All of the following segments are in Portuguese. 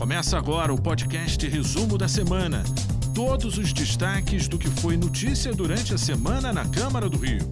Começa agora o podcast Resumo da Semana. Todos os destaques do que foi notícia durante a semana na Câmara do Rio.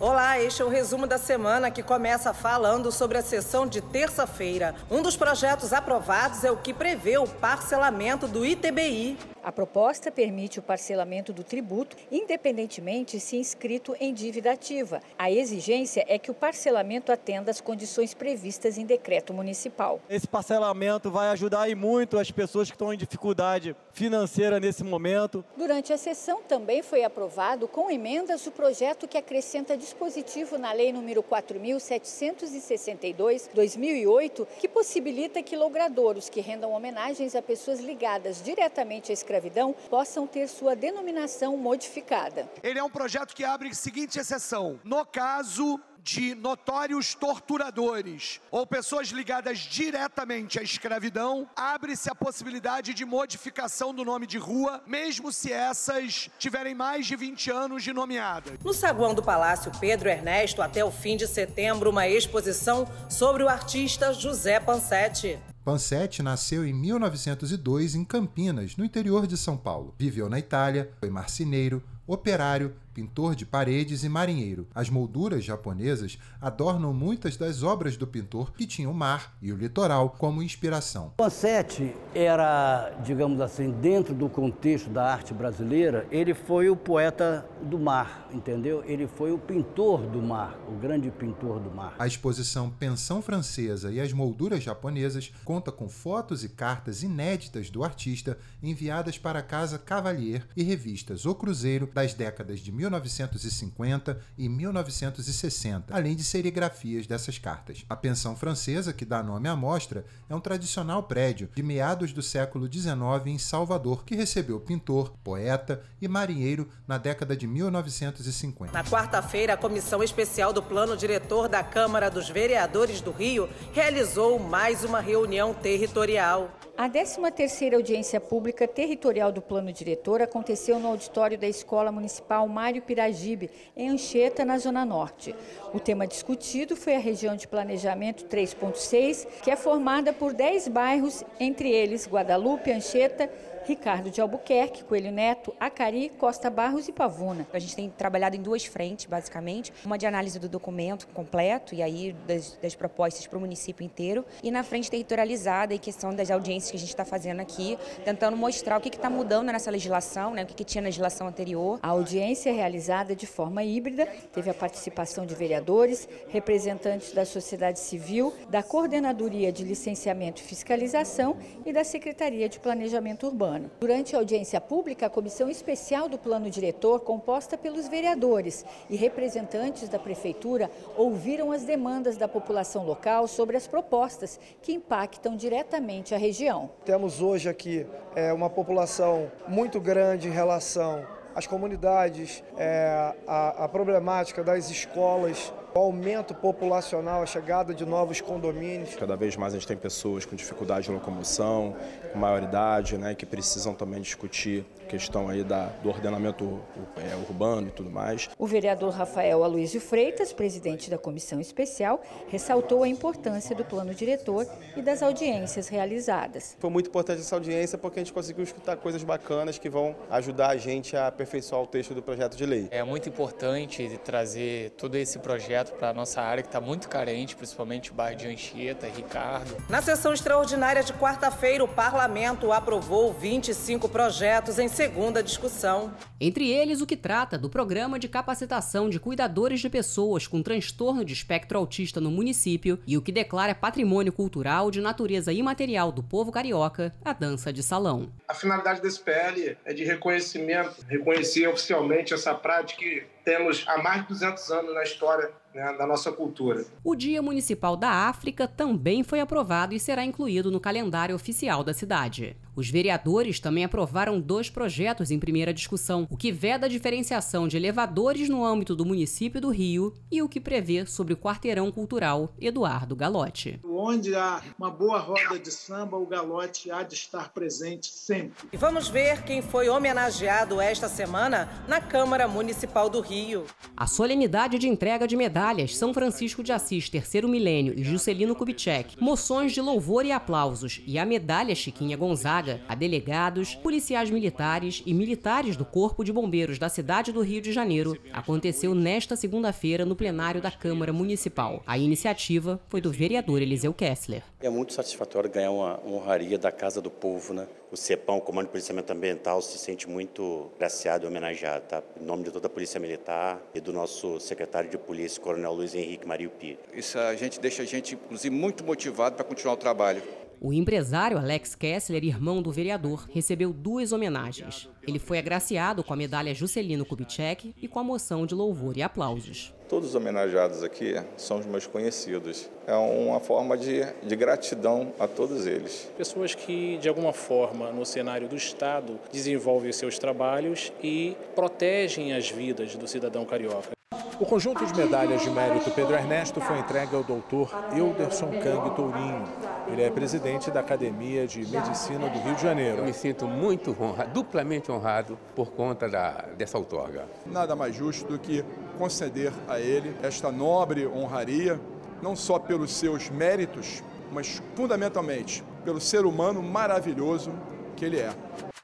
Olá, este é o resumo da semana que começa falando sobre a sessão de terça-feira. Um dos projetos aprovados é o que prevê o parcelamento do ITBI. A proposta permite o parcelamento do tributo, independentemente se inscrito em dívida ativa. A exigência é que o parcelamento atenda às condições previstas em decreto municipal. Esse parcelamento vai ajudar e muito as pessoas que estão em dificuldade financeira nesse momento. Durante a sessão também foi aprovado com emendas o projeto que acrescenta dispositivo na Lei número 4762/2008, que possibilita que logradouros que rendam homenagens a pessoas ligadas diretamente à escravidão possam ter sua denominação modificada. Ele é um projeto que abre seguinte exceção: no caso de notórios torturadores ou pessoas ligadas diretamente à escravidão, abre-se a possibilidade de modificação do nome de rua, mesmo se essas tiverem mais de 20 anos de nomeada. No saguão do Palácio Pedro Ernesto, até o fim de setembro, uma exposição sobre o artista José Pansetti. Pansetti nasceu em 1902 em Campinas, no interior de São Paulo. Viveu na Itália, foi marceneiro, operário, pintor de paredes e marinheiro. As molduras japonesas adornam muitas das obras do pintor que tinham o mar e o litoral como inspiração. Pansetti era, digamos assim, dentro do contexto da arte brasileira, ele foi o poeta do mar, entendeu? Ele foi o pintor do mar, o grande pintor do mar. A exposição Pensão Francesa e as Molduras Japonesas conta com fotos e cartas inéditas do artista enviadas para a Casa Cavalier e revistas O Cruzeiro das décadas de 1950 e 1960, além de serigrafias dessas cartas. A pensão francesa, que dá nome à mostra, é um tradicional prédio de meados do século XIX em Salvador, que recebeu pintor, poeta e marinheiro na década de 1950. Na quarta-feira, a Comissão Especial do Plano Diretor da Câmara dos Vereadores do Rio realizou mais uma reunião territorial. A 13ª audiência pública territorial do Plano Diretor aconteceu no auditório da Escola Municipal Mário Piragibe, em Anchieta, na Zona Norte. O tema discutido foi a região de planejamento 3.6, que é formada por 10 bairros, entre eles Guadalupe, Anchieta, Ricardo de Albuquerque, Coelho Neto, Acari, Costa Barros e Pavuna. A gente tem trabalhado em duas frentes, basicamente. Uma de análise do documento completo e aí das, das propostas para o município inteiro. E na frente territorializada e questão das audiências que a gente está fazendo aqui, tentando mostrar o que está mudando nessa legislação, né, o que, que tinha na legislação anterior. A audiência é realizada de forma híbrida, teve a participação de vereadores, representantes da sociedade civil, da Coordenadoria de Licenciamento e Fiscalização e da Secretaria de Planejamento Urbano. Durante a audiência pública, a comissão especial do plano diretor, composta pelos vereadores e representantes da prefeitura, ouviram as demandas da população local sobre as propostas que impactam diretamente a região. Temos hoje aqui é, uma população muito grande em relação às comunidades, é, a, a problemática das escolas o aumento populacional, a chegada de novos condomínios. Cada vez mais a gente tem pessoas com dificuldade de locomoção, com maioridade, né, que precisam também discutir a questão aí da, do ordenamento é, urbano e tudo mais. O vereador Rafael Aloysio Freitas, presidente da comissão especial, ressaltou a importância do plano diretor e das audiências realizadas. Foi muito importante essa audiência porque a gente conseguiu escutar coisas bacanas que vão ajudar a gente a aperfeiçoar o texto do projeto de lei. É muito importante trazer todo esse projeto para a nossa área que está muito carente, principalmente o bairro de Anchieta, Ricardo. Na sessão extraordinária de quarta-feira, o parlamento aprovou 25 projetos em segunda discussão. Entre eles, o que trata do programa de capacitação de cuidadores de pessoas com transtorno de espectro autista no município e o que declara patrimônio cultural de natureza imaterial do povo carioca, a dança de salão. A finalidade desse PL é de reconhecimento, reconhecer oficialmente essa prática que temos há mais de 200 anos na história né, da nossa cultura. O Dia Municipal da África também foi aprovado e será incluído no calendário oficial da cidade. Os vereadores também aprovaram dois projetos em primeira discussão, o que veda a diferenciação de elevadores no âmbito do município do Rio e o que prevê sobre o quarteirão cultural Eduardo Galote. Onde há uma boa roda de samba, o Galote há de estar presente sempre. E vamos ver quem foi homenageado esta semana na Câmara Municipal do Rio. Rio. A solenidade de entrega de medalhas São Francisco de Assis, terceiro milênio e Juscelino Kubitschek, moções de louvor e aplausos e a medalha Chiquinha Gonzaga a delegados, policiais militares e militares do Corpo de Bombeiros da cidade do Rio de Janeiro aconteceu nesta segunda-feira no plenário da Câmara Municipal. A iniciativa foi do vereador Eliseu Kessler. É muito satisfatório ganhar uma honraria da Casa do Povo, né? O CEPAM, o Comando de Policiamento Ambiental, se sente muito graciado e homenageado, tá? Em nome de toda a Polícia Militar e do nosso secretário de Polícia, Coronel Luiz Henrique Mario Pires. Isso a gente deixa a gente, inclusive, muito motivado para continuar o trabalho. O empresário Alex Kessler, irmão do vereador, recebeu duas homenagens. Ele foi agraciado com a medalha Juscelino Kubitschek e com a moção de louvor e aplausos. Todos os homenageados aqui são os meus conhecidos. É uma forma de, de gratidão a todos eles. Pessoas que, de alguma forma, no cenário do Estado, desenvolvem seus trabalhos e protegem as vidas do cidadão carioca. O conjunto de medalhas de mérito Pedro Ernesto foi entregue ao doutor Euderson Kang Tourinho. Ele é presidente da Academia de Medicina do Rio de Janeiro. Eu me sinto muito honrado, duplamente honrado por conta da, dessa outorga. Nada mais justo do que conceder a ele esta nobre honraria, não só pelos seus méritos, mas fundamentalmente pelo ser humano maravilhoso que ele é.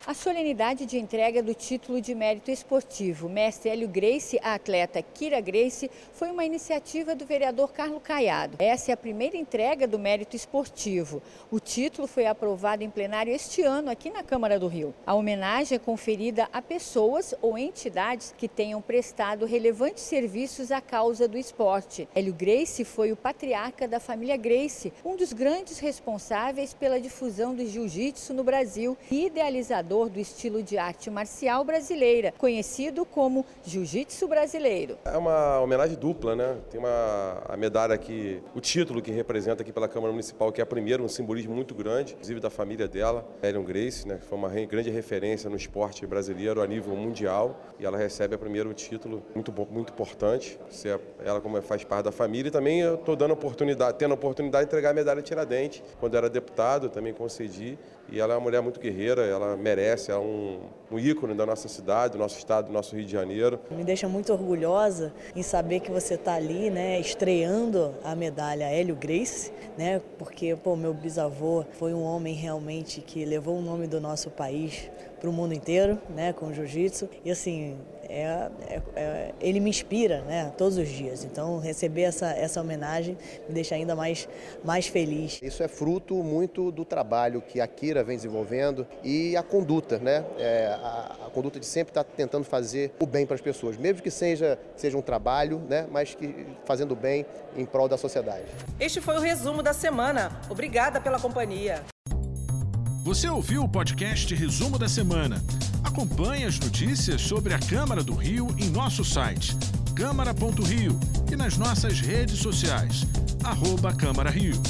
A solenidade de entrega do título de mérito esportivo Mestre Hélio Grace à atleta Kira Grace foi uma iniciativa do vereador Carlos Caiado. Essa é a primeira entrega do mérito esportivo. O título foi aprovado em plenário este ano aqui na Câmara do Rio. A homenagem é conferida a pessoas ou entidades que tenham prestado relevantes serviços à causa do esporte. Hélio Grace foi o patriarca da família Grace, um dos grandes responsáveis pela difusão do jiu-jitsu no Brasil e idealizador do estilo de arte marcial brasileira, conhecido como Jiu-Jitsu brasileiro. É uma homenagem dupla, né? Tem uma a medalha aqui, o título que representa aqui pela Câmara Municipal, que é a primeira, um simbolismo muito grande, inclusive da família dela, Ellen Grace, né? Que foi uma grande referência no esporte brasileiro a nível mundial e ela recebe o primeiro título muito muito importante. Ser ela como faz parte da família e também eu estou dando oportunidade, tendo a oportunidade de entregar a medalha Tiradentes quando era deputado, também concedi e ela é uma mulher muito guerreira, ela merece, é um, um ícone da nossa cidade, do nosso estado, do nosso Rio de Janeiro. Me deixa muito orgulhosa em saber que você está ali, né, estreando a medalha Hélio Grace, né, porque pô, meu bisavô foi um homem realmente que levou o nome do nosso país para o mundo inteiro, né, com o jiu-jitsu. E assim, é, é, é, ele me inspira, né, todos os dias. Então, receber essa, essa homenagem me deixa ainda mais, mais feliz. Isso é fruto muito do trabalho que a Kira vem desenvolvendo e a conduta, né, é, a, a, conduta de sempre estar tentando fazer o bem para as pessoas, mesmo que seja, seja um trabalho, né, mas que fazendo bem em prol da sociedade. Este foi o resumo da semana. Obrigada pela companhia. Você ouviu o podcast Resumo da Semana. Acompanhe as notícias sobre a Câmara do Rio em nosso site câmara.rio e nas nossas redes sociais, arroba Câmara Rio.